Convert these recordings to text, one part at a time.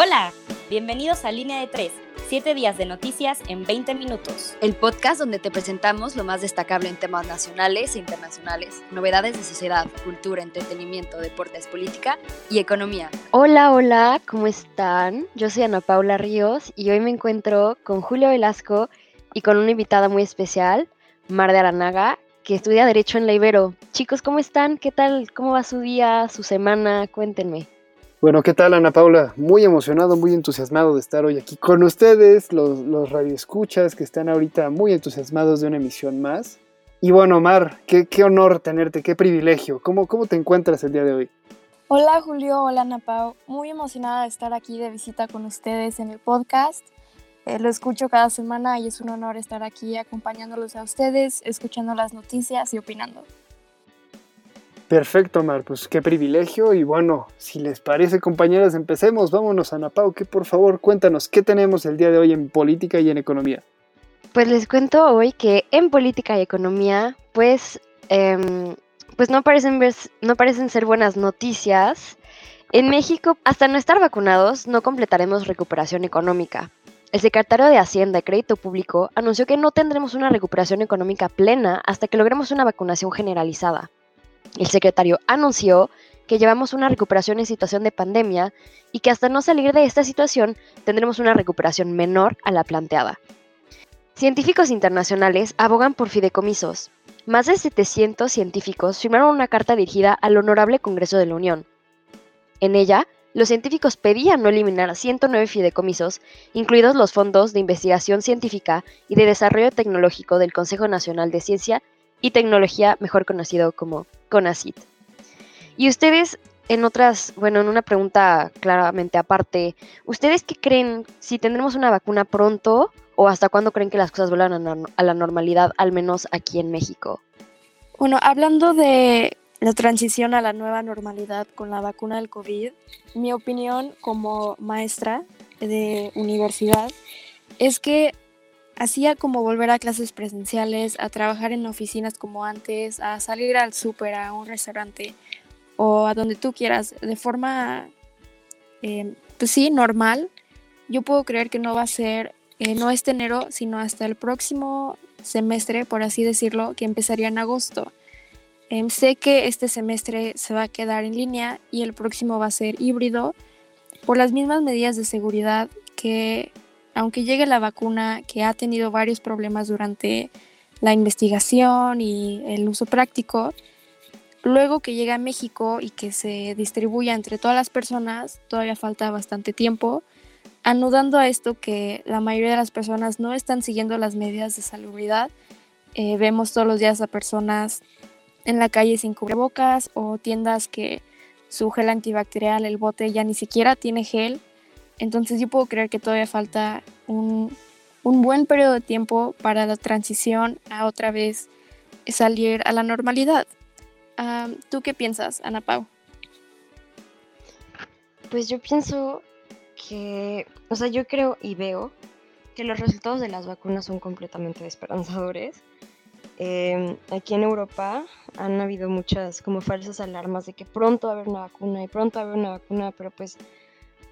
Hola, bienvenidos a Línea de 3, 7 días de noticias en 20 minutos. El podcast donde te presentamos lo más destacable en temas nacionales e internacionales, novedades de sociedad, cultura, entretenimiento, deportes, política y economía. Hola, hola, ¿cómo están? Yo soy Ana Paula Ríos y hoy me encuentro con Julio Velasco y con una invitada muy especial, Mar de Aranaga, que estudia Derecho en la Ibero. Chicos, ¿cómo están? ¿Qué tal? ¿Cómo va su día, su semana? Cuéntenme. Bueno, ¿qué tal Ana Paula? Muy emocionado, muy entusiasmado de estar hoy aquí con ustedes, los, los radioescuchas que están ahorita muy entusiasmados de una emisión más. Y bueno, Omar, qué, qué honor tenerte, qué privilegio. ¿Cómo, ¿Cómo te encuentras el día de hoy? Hola Julio, hola Ana Pau. Muy emocionada de estar aquí de visita con ustedes en el podcast. Eh, lo escucho cada semana y es un honor estar aquí acompañándolos a ustedes, escuchando las noticias y opinando. Perfecto, Mar, pues qué privilegio. Y bueno, si les parece, compañeras, empecemos. Vámonos, Ana Pau, que por favor cuéntanos qué tenemos el día de hoy en política y en economía. Pues les cuento hoy que en política y economía, pues, em, pues no, parecen no parecen ser buenas noticias. En México, hasta no estar vacunados, no completaremos recuperación económica. El secretario de Hacienda y Crédito Público anunció que no tendremos una recuperación económica plena hasta que logremos una vacunación generalizada. El secretario anunció que llevamos una recuperación en situación de pandemia y que hasta no salir de esta situación tendremos una recuperación menor a la planteada. Científicos internacionales abogan por fideicomisos. Más de 700 científicos firmaron una carta dirigida al Honorable Congreso de la Unión. En ella, los científicos pedían no eliminar 109 fideicomisos, incluidos los fondos de investigación científica y de desarrollo tecnológico del Consejo Nacional de Ciencia y Tecnología, mejor conocido como CONACIT. Y ustedes, en otras, bueno, en una pregunta claramente aparte, ¿ustedes qué creen si tendremos una vacuna pronto o hasta cuándo creen que las cosas vuelvan a la normalidad, al menos aquí en México? Bueno, hablando de la transición a la nueva normalidad con la vacuna del COVID, mi opinión como maestra de universidad es que hacía como volver a clases presenciales, a trabajar en oficinas como antes, a salir al súper, a un restaurante o a donde tú quieras, de forma, eh, pues sí, normal, yo puedo creer que no va a ser, eh, no este enero, sino hasta el próximo semestre, por así decirlo, que empezaría en agosto. Em, sé que este semestre se va a quedar en línea y el próximo va a ser híbrido por las mismas medidas de seguridad que aunque llegue la vacuna que ha tenido varios problemas durante la investigación y el uso práctico, luego que llegue a México y que se distribuya entre todas las personas, todavía falta bastante tiempo, anudando a esto que la mayoría de las personas no están siguiendo las medidas de salubridad. Eh, vemos todos los días a personas en la calle sin cubrebocas o tiendas que su gel antibacterial, el bote ya ni siquiera tiene gel entonces yo puedo creer que todavía falta un, buen periodo de tiempo para la transición a otra vez salir a la normalidad. ¿Tú qué piensas, Ana Pau? Pues yo pienso que, o sea, yo creo y veo que los resultados de las vacunas son completamente esperanzadores. Em, aquí en Europa han habido muchas como falsas alarmas de que pronto va a haber una vacuna y pronto va a haber una vacuna, pero pues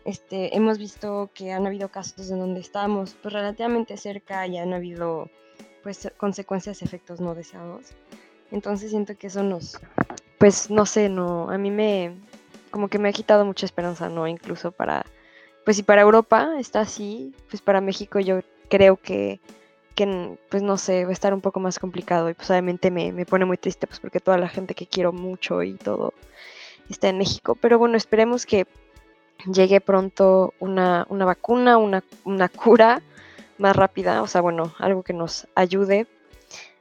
este, hemos visto que han habido casos en donde estamos pues, relativamente cerca y han habido pues, consecuencias, efectos no deseados. Entonces siento que eso nos, pues no sé, no, a mí me, como que me ha quitado mucha esperanza, ¿no? Incluso para, pues si para Europa está así, pues para México yo creo que, que pues no sé, va a estar un poco más complicado y pues obviamente me, me pone muy triste pues porque toda la gente que quiero mucho y todo está en México, pero bueno, esperemos que llegue pronto una, vacuna, una, cura más rápida, o sea, bueno, algo que nos ayude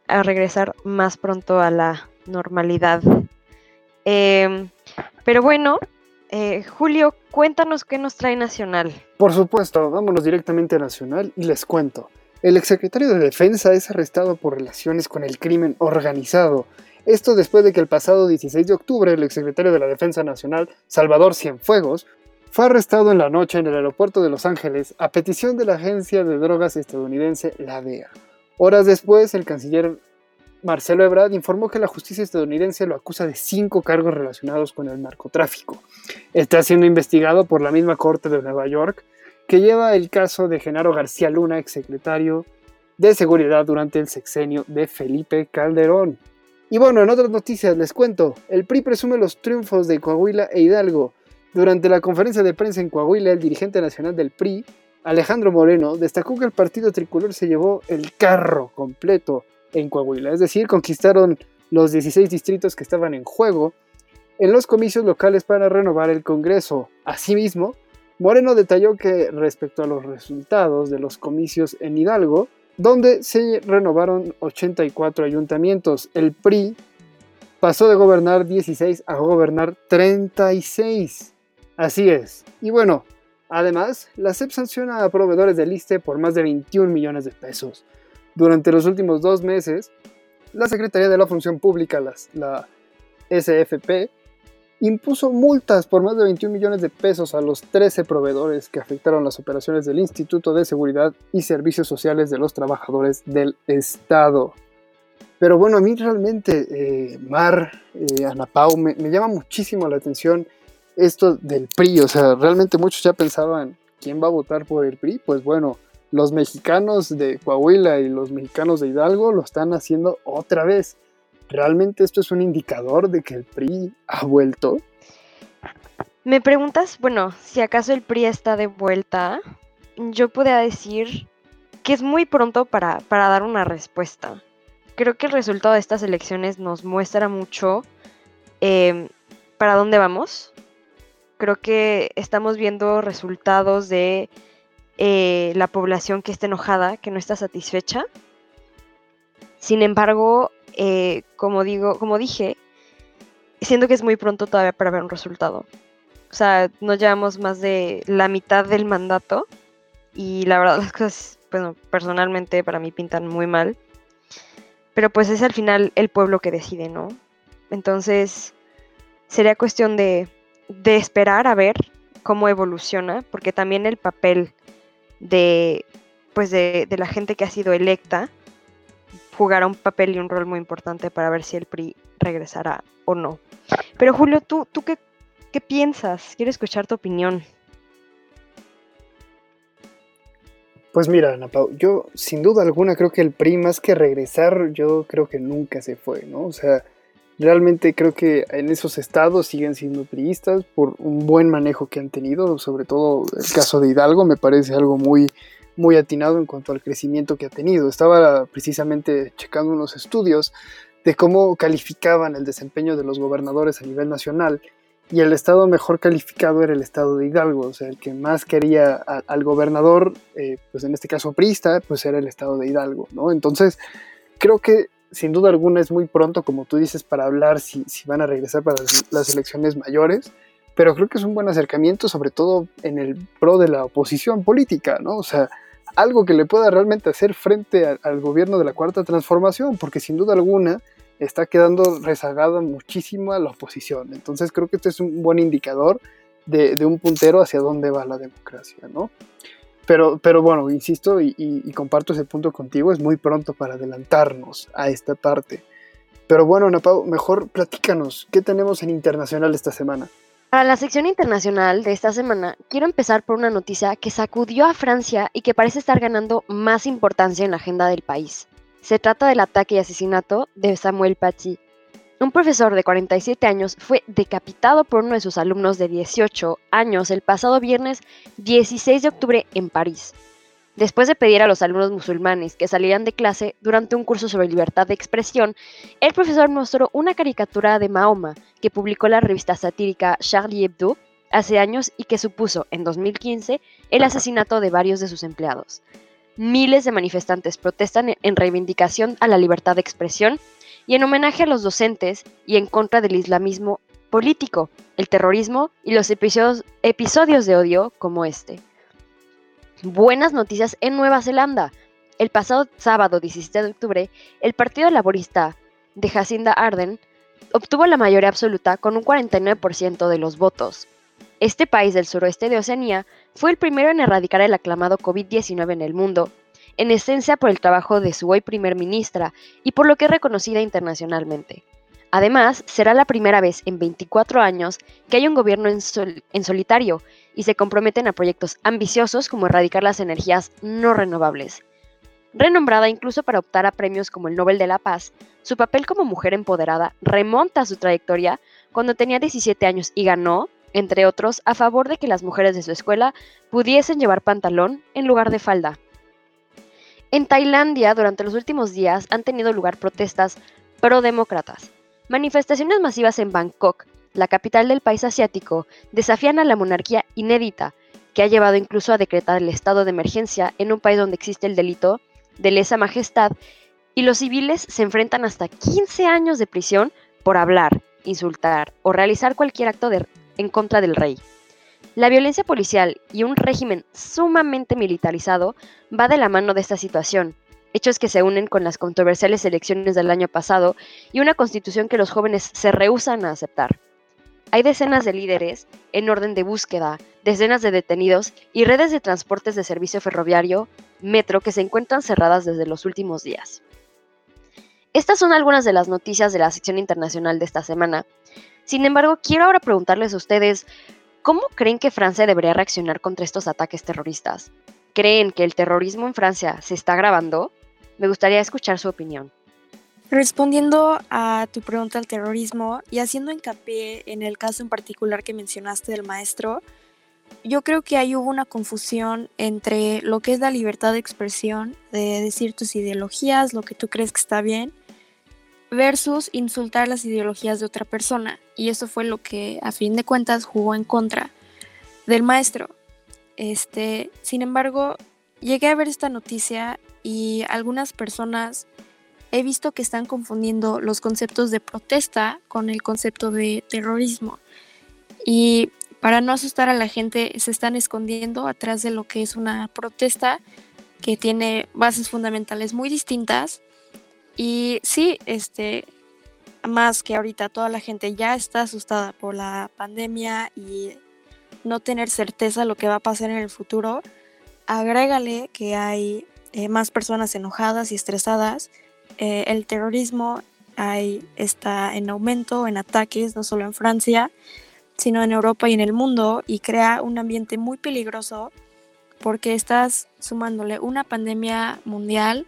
a regresar más pronto a la normalidad. Em, pero bueno, eh, Julio, cuéntanos qué nos trae Nacional. Por supuesto, vámonos directamente a Nacional y les cuento. El exsecretario de Defensa es arrestado por relaciones con el crimen organizado. Esto después de que el pasado 16 de octubre el exsecretario de la Defensa Nacional, Salvador Cienfuegos, fue arrestado en la noche en el aeropuerto de Los Ángeles a petición de la agencia de drogas estadounidense, la DEA. Horas después, el canciller Marcelo Ebrard, informó que la justicia estadounidense lo acusa de cinco cargos relacionados con el narcotráfico. Está siendo investigado por la misma Corte de Nueva York, que lleva el caso de Genaro García Luna, exsecretario de Seguridad durante el sexenio de Felipe Calderón. Y bueno, en otras noticias les cuento, el PRI presume los triunfos de Coahuila e Hidalgo. Durante la conferencia de prensa en Coahuila, el dirigente nacional del PRI, Alejandro Moreno, destacó que el partido tricolor se llevó el carro completo en Coahuila, es decir, conquistaron los 16 distritos que estaban en juego en los comicios locales para renovar el Congreso. Asimismo, Moreno detalló que respecto a los resultados de los comicios en Hidalgo, donde se renovaron 84 ayuntamientos. El PRI pasó de gobernar 16 a gobernar 36. Así es. Y bueno, además, la SEP sanciona a proveedores del ISTE por más de 21 millones de pesos. Durante los últimos dos meses, la Secretaría de la Función Pública, la SFP, impuso multas por más de 21 millones de pesos a los 13 proveedores que afectaron las operaciones del Instituto de Seguridad y Servicios Sociales de los Trabajadores del Estado. Pero bueno, a mí realmente, eh, Mar, eh, Ana Pau, me, me, llama muchísimo la atención esto del PRI. O sea, realmente muchos ya pensaban, ¿quién va a votar por el PRI? Pues bueno, los mexicanos de Coahuila y los mexicanos de Hidalgo lo están haciendo otra vez. ¿Realmente esto es un indicador de que el PRI ha vuelto? Me preguntas, bueno, si acaso el PRI está de vuelta, yo podría decir que es muy pronto para, para dar una respuesta. Creo que el resultado de estas elecciones nos muestra mucho eh, para dónde vamos. Creo que estamos viendo resultados de eh, la población que está enojada, que no está satisfecha. Sin embargo, eh, como digo, como dije, siento que es muy pronto todavía para ver un resultado. O sea, no llevamos más de la mitad del mandato y la verdad las cosas, bueno, personalmente para mí pintan muy mal. Pero pues es al final el pueblo que decide, ¿no? Entonces, sería cuestión de, de esperar a ver cómo evoluciona, porque también el papel de, pues de, de la gente que ha sido electa jugará un papel y un rol muy importante para ver si el PRI regresará o no. Pero Julio, ¿tú, tú qué, qué piensas? Quiero escuchar tu opinión. Pues mira, Ana yo sin duda alguna creo que el PRI más que regresar, yo creo que nunca se fue, ¿no? O sea, realmente creo que en esos estados siguen siendo priistas por un buen manejo que han tenido, sobre todo el caso de Hidalgo me parece algo muy, muy atinado en cuanto al crecimiento que ha tenido. Estaba precisamente checando unos estudios de cómo calificaban el desempeño de los gobernadores a nivel nacional y el estado mejor calificado era el estado de Hidalgo, o sea, el que más quería al gobernador, eh, pues en este caso prista, pues era el estado de Hidalgo, ¿no? Entonces, creo que sin duda alguna es muy pronto, como tú dices, para hablar si, van a regresar para las, elecciones mayores, pero creo que es un buen acercamiento, sobre todo en el pro de la oposición política, ¿no? O sea, algo que le pueda realmente hacer frente al gobierno de la cuarta transformación, porque sin duda alguna está quedando rezagada muchísimo la oposición. Entonces creo que este es un buen indicador de, de un puntero hacia dónde va la democracia, ¿no? Pero, pero bueno, insisto y, comparto ese punto contigo, es muy pronto para adelantarnos a esta parte. Pero bueno, Napau, mejor platícanos, ¿qué tenemos en internacional esta semana? Para la sección internacional de esta semana, quiero empezar por una noticia que sacudió a Francia y que parece estar ganando más importancia en la agenda del país. Se trata del ataque y asesinato de Samuel Paty. Un profesor de 47 años fue decapitado por uno de sus alumnos de 18 años el pasado viernes 16 de octubre en París. Después de pedir a los alumnos musulmanes que salieran de clase durante un curso sobre libertad de expresión, el profesor mostró una caricatura de Mahoma que publicó la revista satírica Charlie Hebdo hace años y que supuso, en 2015, el asesinato de varios de sus empleados. Miles de manifestantes protestan en reivindicación a la libertad de expresión y en homenaje a los docentes y en contra del islamismo político, el terrorismo y los episodios, de odio como este. Buenas noticias en Nueva Zelanda. El pasado sábado 17 de octubre, el Partido Laborista de Jacinda Arden obtuvo la mayoría absoluta con un 49% de los votos. Este país del suroeste de Oceanía fue el primero en erradicar el aclamado COVID-19 en el mundo. En esencia por el trabajo de su hoy primer ministra y por lo que es reconocida internacionalmente. Además, será la primera vez en 24 años que hay un gobierno en, en, solitario y se comprometen a proyectos ambiciosos como erradicar las energías no renovables. Renombrada incluso para optar a premios como el Nobel de la Paz, su papel como mujer empoderada remonta a su trayectoria cuando tenía 17 años y ganó, entre otros, a favor de que las mujeres de su escuela pudiesen llevar pantalón en lugar de falda. En Tailandia, durante los últimos días han tenido lugar protestas pro-demócratas. Manifestaciones masivas en Bangkok, la capital del país asiático, desafían a la monarquía inédita, que ha llevado incluso a decretar el estado de emergencia en un país donde existe el delito de lesa majestad y los civiles se enfrentan hasta 15 años de prisión por hablar, insultar o realizar cualquier acto en contra del rey. La violencia policial y un régimen sumamente militarizado va de la mano de esta situación, hechos que se unen con las controversiales elecciones del año pasado y una constitución que los jóvenes se rehúsan a aceptar. Hay decenas de líderes en orden de búsqueda, decenas de detenidos y redes de transportes de servicio ferroviario, metro, que se encuentran cerradas desde los últimos días. Estas son algunas de las noticias de la sección internacional de esta semana. Sin embargo, quiero ahora preguntarles a ustedes, ¿Cómo creen que Francia debería reaccionar contra estos ataques terroristas? ¿Creen que el terrorismo en Francia se está agravando? Me gustaría escuchar su opinión. Respondiendo a tu pregunta al terrorismo y haciendo hincapié en el caso en particular que mencionaste del maestro, yo creo que ahí hubo una confusión entre lo que es la libertad de expresión, de decir tus ideologías, lo que tú crees que está bien, versus insultar las ideologías de otra persona. Y eso fue lo que a fin de cuentas jugó en contra del maestro. Este, sin embargo, llegué a ver esta noticia y algunas personas he visto que están confundiendo los conceptos de protesta con el concepto de terrorismo. Y para no asustar a la gente se están escondiendo atrás de lo que es una protesta que tiene bases fundamentales muy distintas y sí, este, más que ahorita toda la gente ya está asustada por la pandemia y no tener certeza de lo que va a pasar en el futuro, agrégale que hay eh, más personas enojadas y estresadas. Eh, el terrorismo hay, está en aumento, en ataques, no solo en Francia, sino en Europa y en el mundo, y crea un ambiente muy peligroso porque estás sumándole una pandemia mundial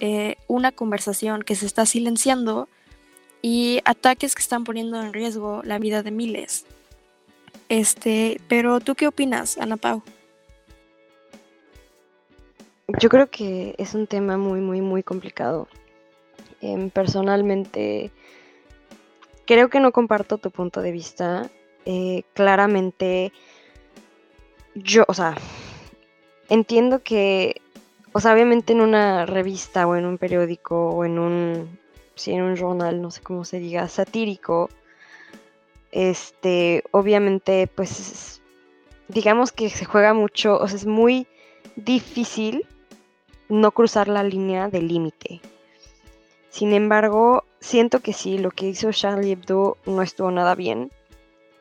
eh, una conversación que se está silenciando y ataques que están poniendo en riesgo la vida de miles. Este, pero ¿tú qué opinas, Ana Pau? Yo creo que es un tema muy, muy, muy complicado. Em, personalmente, creo que no comparto tu punto de vista. Eh, claramente, yo, o sea, entiendo que o sea, obviamente en una revista o en un periódico o en un, sí, en un journal, no sé cómo se diga, satírico, este, obviamente, pues, digamos que se juega mucho, o sea, es muy difícil no cruzar la línea del límite. Sin embargo, siento que sí, lo que hizo Charlie Hebdo no estuvo nada bien,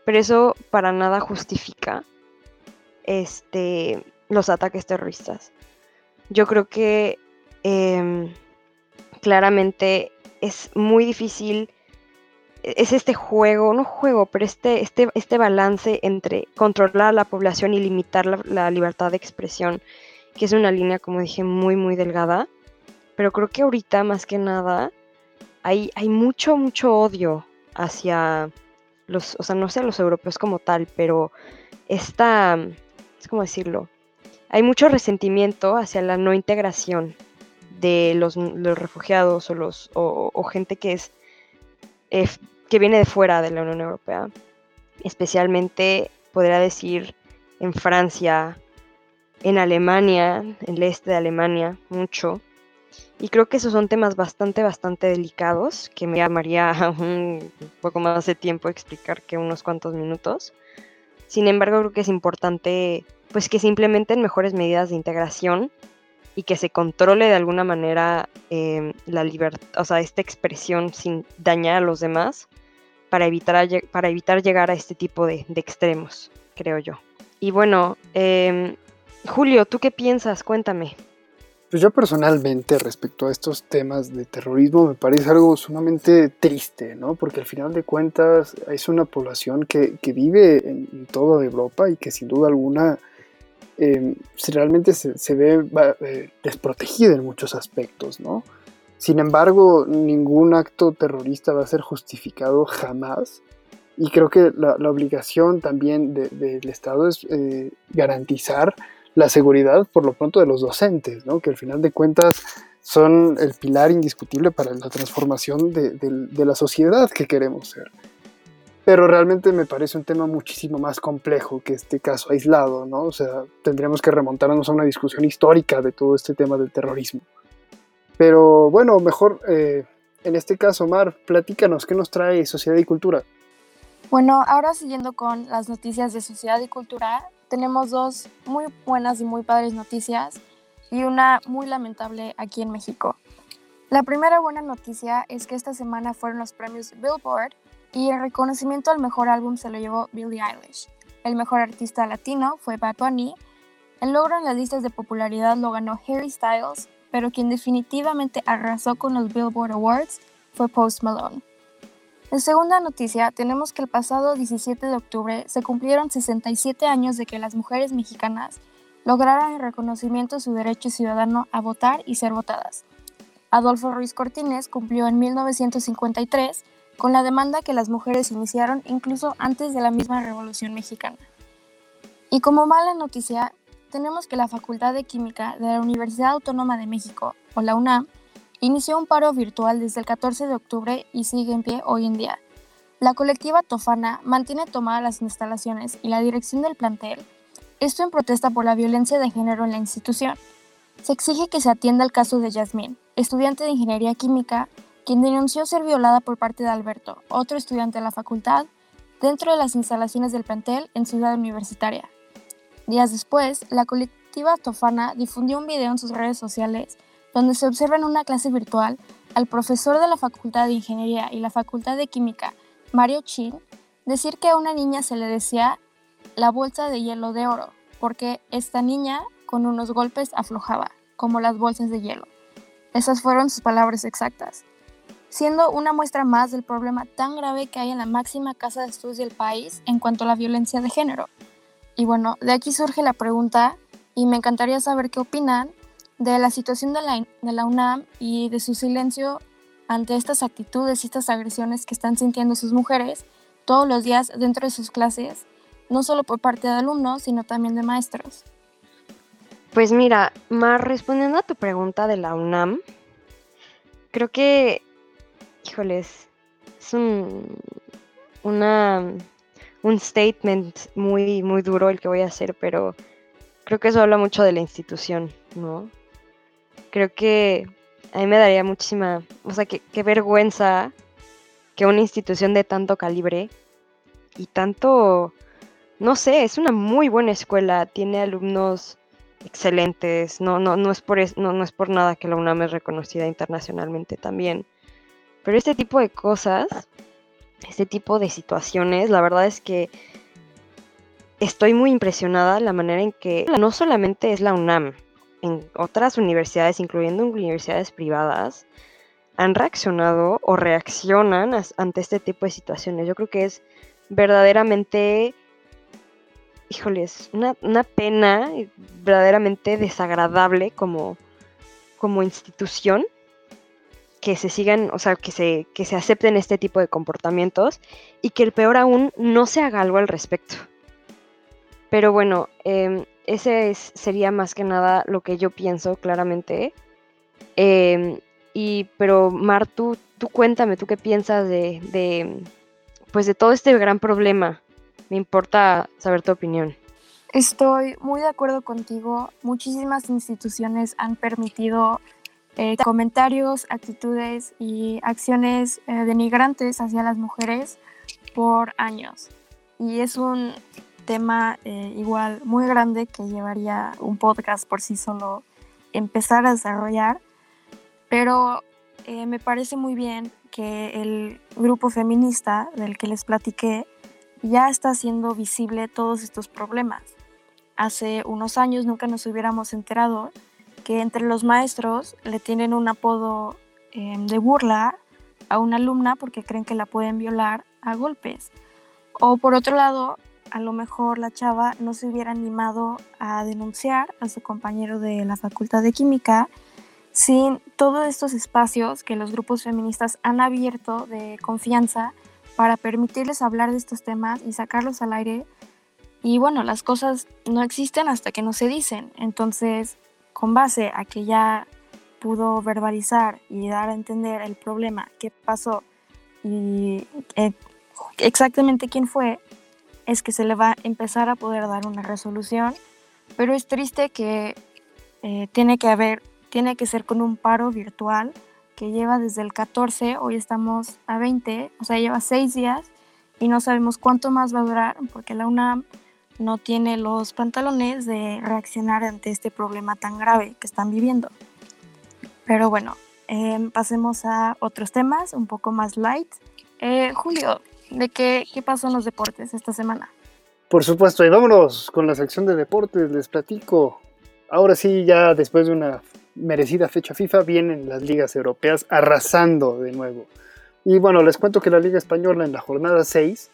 pero eso para nada justifica este, los ataques terroristas. Yo creo que em, claramente es muy difícil, e-, es este juego, no juego, pero este, este, este balance entre controlar a la población y limitar la, libertad de expresión, que es una línea, como dije, muy, muy delgada. Pero creo que ahorita, más que nada, hay, hay mucho, mucho odio hacia los, o sea, no sé los europeos como tal, pero esta, es como decirlo, hay mucho resentimiento hacia la no integración de los, refugiados o, los, o, gente que, es, eh, que viene de fuera de la Unión Europea. Especialmente, podría decir, en Francia, en Alemania, en el este de Alemania, mucho. Y creo que esos son temas bastante, bastante delicados que me llamaría un poco más de tiempo explicar que unos cuantos minutos. Sin embargo, creo que es importante pues que se implementen mejores medidas de integración y que se controle de alguna manera em, la libertad, o sea, esta expresión sin dañar a los demás para evitar, para evitar llegar a este tipo de, extremos, creo yo. Y bueno, em, Julio, ¿tú qué piensas? Cuéntame. Pues yo personalmente respecto a estos temas de terrorismo me parece algo sumamente triste, ¿no? Porque al final de cuentas es una población que, vive en, toda Europa y que sin duda alguna eh, realmente se, ve eh, desprotegida en muchos aspectos, ¿no? Sin embargo, ningún acto terrorista va a ser justificado jamás. Y creo que la, obligación también del Estado es eh, garantizar la seguridad, por lo pronto, de los docentes, ¿no? que al final de cuentas son el pilar indiscutible para la transformación de, la sociedad que queremos ser. Pero realmente me parece un tema muchísimo más complejo que este caso aislado, ¿no? O sea, tendríamos que remontarnos a una discusión histórica de todo este tema del terrorismo. Pero bueno, mejor eh, en este caso, Mar, platícanos, ¿qué nos trae Sociedad y Cultura? Bueno, ahora siguiendo con las noticias de Sociedad y Cultura, tenemos dos muy buenas y muy padres noticias y una muy lamentable aquí en México. La primera buena noticia es que esta semana fueron los premios Billboard y el reconocimiento al mejor álbum se lo llevó Billie Eilish. El mejor artista latino fue Bad Bunny. El logro en las listas de popularidad lo ganó Harry Styles, pero quien definitivamente arrasó con los Billboard Awards fue Post Malone. En segunda noticia, tenemos que el pasado 17 de octubre se cumplieron 67 años de que las mujeres mexicanas lograran el reconocimiento de su derecho ciudadano a votar y ser votadas. Adolfo Ruiz Cortines cumplió en 1953 con la demanda que las mujeres iniciaron incluso antes de la misma Revolución Mexicana. Y como mala noticia, tenemos que la Facultad de Química de la Universidad Autónoma de México, o la UNAM, inició un paro virtual desde el 14 de octubre y sigue en pie hoy en día. La colectiva Tofana mantiene tomadas las instalaciones y la dirección del plantel, esto en protesta por la violencia de género en la institución. Se exige que se atienda el caso de Yasmín, estudiante de Ingeniería Química, quien denunció ser violada por parte de Alberto, otro estudiante de la facultad, dentro de las instalaciones del plantel en Ciudad Universitaria. Días después, la colectiva Tofana difundió un video en sus redes sociales donde se observa en una clase virtual al profesor de la Facultad de Ingeniería y la Facultad de Química, Mario Chin, decir que a una niña se le decía la bolsa de hielo de oro, porque esta niña con unos golpes aflojaba, como las bolsas de hielo. Esas fueron sus palabras exactas, siendo una muestra más del problema tan grave que hay en la máxima casa de estudios del país en cuanto a la violencia de género. Y bueno, de aquí surge la pregunta, y me encantaría saber qué opinan de la situación de la, de la UNAM y de su silencio ante estas actitudes y estas agresiones que están sintiendo sus mujeres todos los días dentro de sus clases, no solo por parte de alumnos, sino también de maestros. Pues mira, más respondiendo a tu pregunta de la UNAM, creo que, híjoles, es un, una, un statement muy, muy duro el que voy a hacer, pero creo que eso habla mucho de la institución, ¿no? creo que a mí me daría muchísima, o sea, qué, vergüenza que una institución de tanto calibre y tanto, no sé, es una muy buena escuela, tiene alumnos excelentes, no, no, no, es, por no, no es por nada que la UNAM es reconocida internacionalmente también, pero este tipo de cosas, este tipo de situaciones, la verdad es que estoy muy impresionada la manera en que no solamente es la UNAM, en otras universidades, incluyendo universidades privadas, han reaccionado o reaccionan ante este tipo de situaciones. Yo creo que es verdaderamente, híjoles, una, una pena, verdaderamente desagradable como, como institución que se sigan, o sea, que se, que se acepten este tipo de comportamientos y que el peor aún no se haga algo al respecto. Pero bueno, eh, ese sería más que nada lo que yo pienso claramente. Em, y, pero Mar, tú, tú cuéntame, tú qué piensas de, pues de todo este gran problema. Me importa saber tu opinión. Estoy muy de acuerdo contigo. Muchísimas instituciones han permitido eh, comentarios, actitudes y acciones eh, denigrantes hacia las mujeres por años. Y es un tema eh, igual muy grande que llevaría un podcast por sí solo empezar a desarrollar, pero eh, me parece muy bien que el grupo feminista del que les platiqué ya está haciendo visible todos estos problemas. Hace unos años nunca nos hubiéramos enterado que entre los maestros le tienen un apodo em, de burla a una alumna porque creen que la pueden violar a golpes. O por otro lado, a lo mejor la chava no se hubiera animado a denunciar a su compañero de la Facultad de Química sin todos estos espacios que los grupos feministas han abierto de confianza para permitirles hablar de estos temas y sacarlos al aire. Y bueno, las cosas no existen hasta que no se dicen. Entonces, con base a que ya pudo verbalizar y dar a entender el problema, qué pasó y eh, exactamente quién fue, es que se le va a empezar a poder dar una resolución. Pero es triste que eh, tiene que haber tiene que ser con un paro virtual que lleva desde el 14, hoy estamos a 20, o sea, lleva seis días y no sabemos cuánto más va a durar porque la UNAM no tiene los pantalones de reaccionar ante este problema tan grave que están viviendo. Pero bueno, em, pasemos a otros temas un poco más light. Eh, Julio, ¿de qué, qué pasó en los deportes esta semana? Por supuesto, y vámonos con la sección de deportes, les platico. Ahora sí, ya después de una merecida fecha FIFA, vienen las ligas europeas arrasando de nuevo. Y bueno, les cuento que la Liga Española en la jornada 6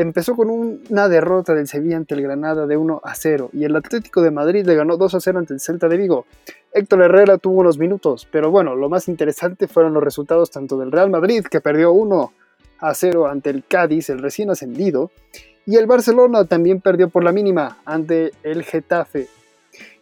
empezó con una derrota del Sevilla ante el Granada de 1 a 0 y el Atlético de Madrid le ganó 2 a 0 ante el Celta de Vigo. Héctor Herrera tuvo unos minutos, pero bueno, lo más interesante fueron los resultados tanto del Real Madrid, que perdió 1 a 0 ante el Cádiz, el recién ascendido, y el Barcelona también perdió por la mínima ante el Getafe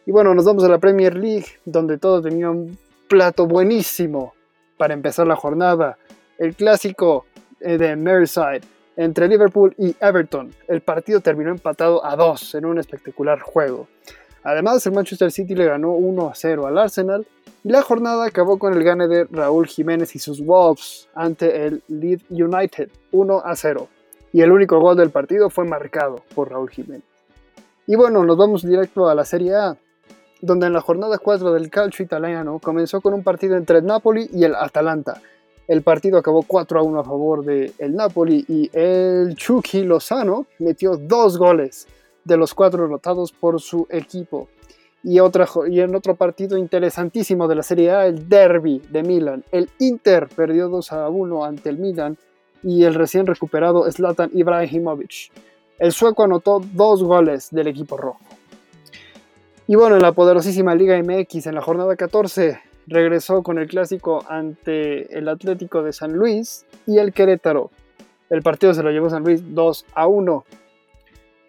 y bueno, nos vamos a la Premier League, donde todo tenía un plato buenísimo para empezar la jornada. El clásico eh, de Merseyside entre Liverpool y Everton. El partido terminó empatado a dos en un espectacular juego. Además, el Manchester City le ganó 1 a 0 al Arsenal y la jornada acabó con el gane de Raúl Jiménez y sus Wolves ante el Leeds United 1 a 0. Y el único gol del partido fue marcado por Raúl Jiménez. Y bueno, nos vamos directo a la Serie A, donde en la jornada 4 del calcio italiano comenzó con un partido entre Napoli y el Atalanta. El partido acabó 4 a 1 a favor del Napoli y el Chucky Lozano metió dos goles de los cuatro anotados por su equipo. Y, otra, y en otro partido interesantísimo de la Serie A, el Derby de Milan. El Inter perdió 2 a 1 ante el Milan y el recién recuperado Zlatan Ibrahimovic. El sueco anotó dos goles del equipo rojo. Y bueno, en la poderosísima Liga MX, en la jornada 14, regresó con el clásico ante el Atlético de San Luis y el Querétaro. El partido se lo llevó San Luis 2 a 1.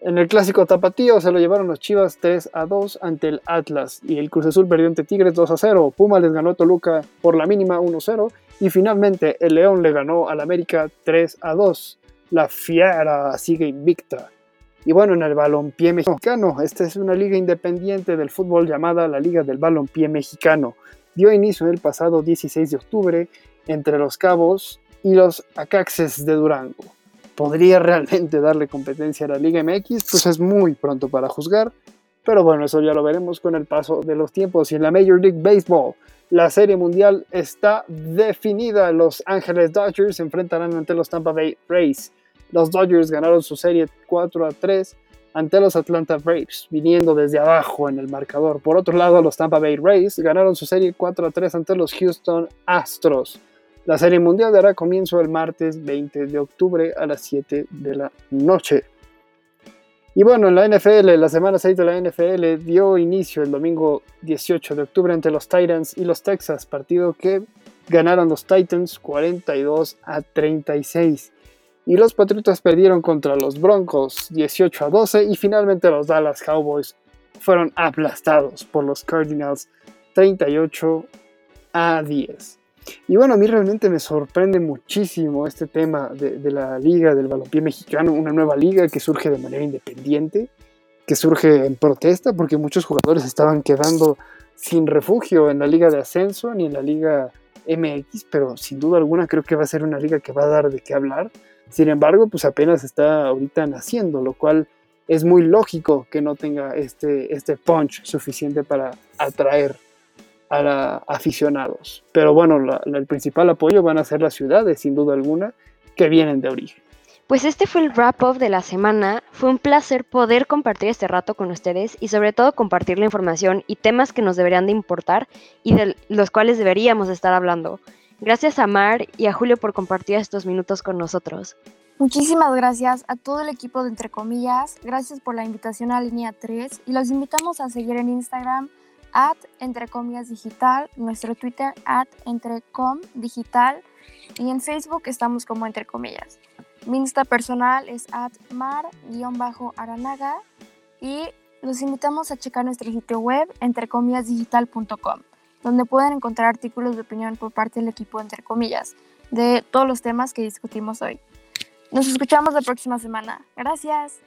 En el clásico tapatío se lo llevaron los Chivas 3 a 2 ante el Atlas y el Cruz Azul perdió ante Tigres 2 a 0. Puma les ganó a Toluca por la mínima 1 0 y finalmente el León le ganó al América 3 a 2. La Fiera sigue invicta. Y bueno, en el balompié mexicano, esta es una liga independiente del fútbol llamada la Liga del Balompié Mexicano. Dio inicio el pasado 16 de octubre entre los Cabos y los Acaxes de Durango. ¿Podría realmente darle competencia a la Liga MX? Pues es muy pronto para juzgar, pero bueno, eso ya lo veremos con el paso de los tiempos. Y en la Major League Baseball, la Serie Mundial está definida. Los Ángeles Dodgers se enfrentarán ante los Tampa Bay Rays. Los Dodgers ganaron su serie 4 a 3 ante los Atlanta Braves, viniendo desde abajo en el marcador. Por otro lado, los Tampa Bay Rays ganaron su serie 4 a 3 ante los Houston Astros. La serie mundial dará comienzo el martes 20 de octubre a las 7 de la noche. Y bueno, en la NFL, la semana 6 de la NFL dio inicio el domingo 18 de octubre entre los Titans y los Texas, partido que ganaron los Titans 42 a 36 y los Patriotas perdieron contra los Broncos 18 a 12 y finalmente los Dallas Cowboys fueron aplastados por los Cardinals 38 a 10. Y bueno, a mí realmente me sorprende muchísimo este tema de, la liga del balompié mexicano, una nueva liga que surge de manera independiente, que surge en protesta porque muchos jugadores estaban quedando sin refugio en la liga de ascenso ni en la liga MX, pero sin duda alguna creo que va a ser una liga que va a dar de qué hablar sin embargo, pues apenas está ahorita naciendo, lo cual es muy lógico que no tenga este, este punch suficiente para atraer a los aficionados. Pero bueno, el principal apoyo van a ser las ciudades, sin duda alguna, que vienen de origen. Pues este fue el wrap-up de la semana. Fue un placer poder compartir este rato con ustedes y sobre todo compartir la información y temas que nos deberían de importar y de los cuales deberíamos estar hablando. Gracias a Mar y a Julio por compartir estos minutos con nosotros. Muchísimas gracias a todo el equipo de Entre Comillas, gracias por la invitación a Línea 3 y los invitamos a seguir en Instagram at Entre Comillas Digital, nuestro Twitter at Entrecom Digital y en Facebook estamos como Entre Comillas. Mi Insta personal es at mar-aranaga y los invitamos a checar nuestro sitio web entrecomillasdigital.com, donde pueden encontrar artículos de opinión por parte del equipo Entre Comillas de todos los temas que discutimos hoy. Nos escuchamos la próxima semana. Gracias.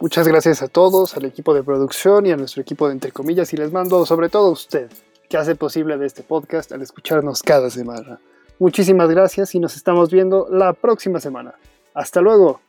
Muchas gracias a todos, al equipo de producción y a nuestro equipo de Entre Comillas y les mando sobre todo a usted, que hace posible este podcast al escucharnos cada semana. Muchísimas gracias y nos estamos viendo la próxima semana. Hasta luego.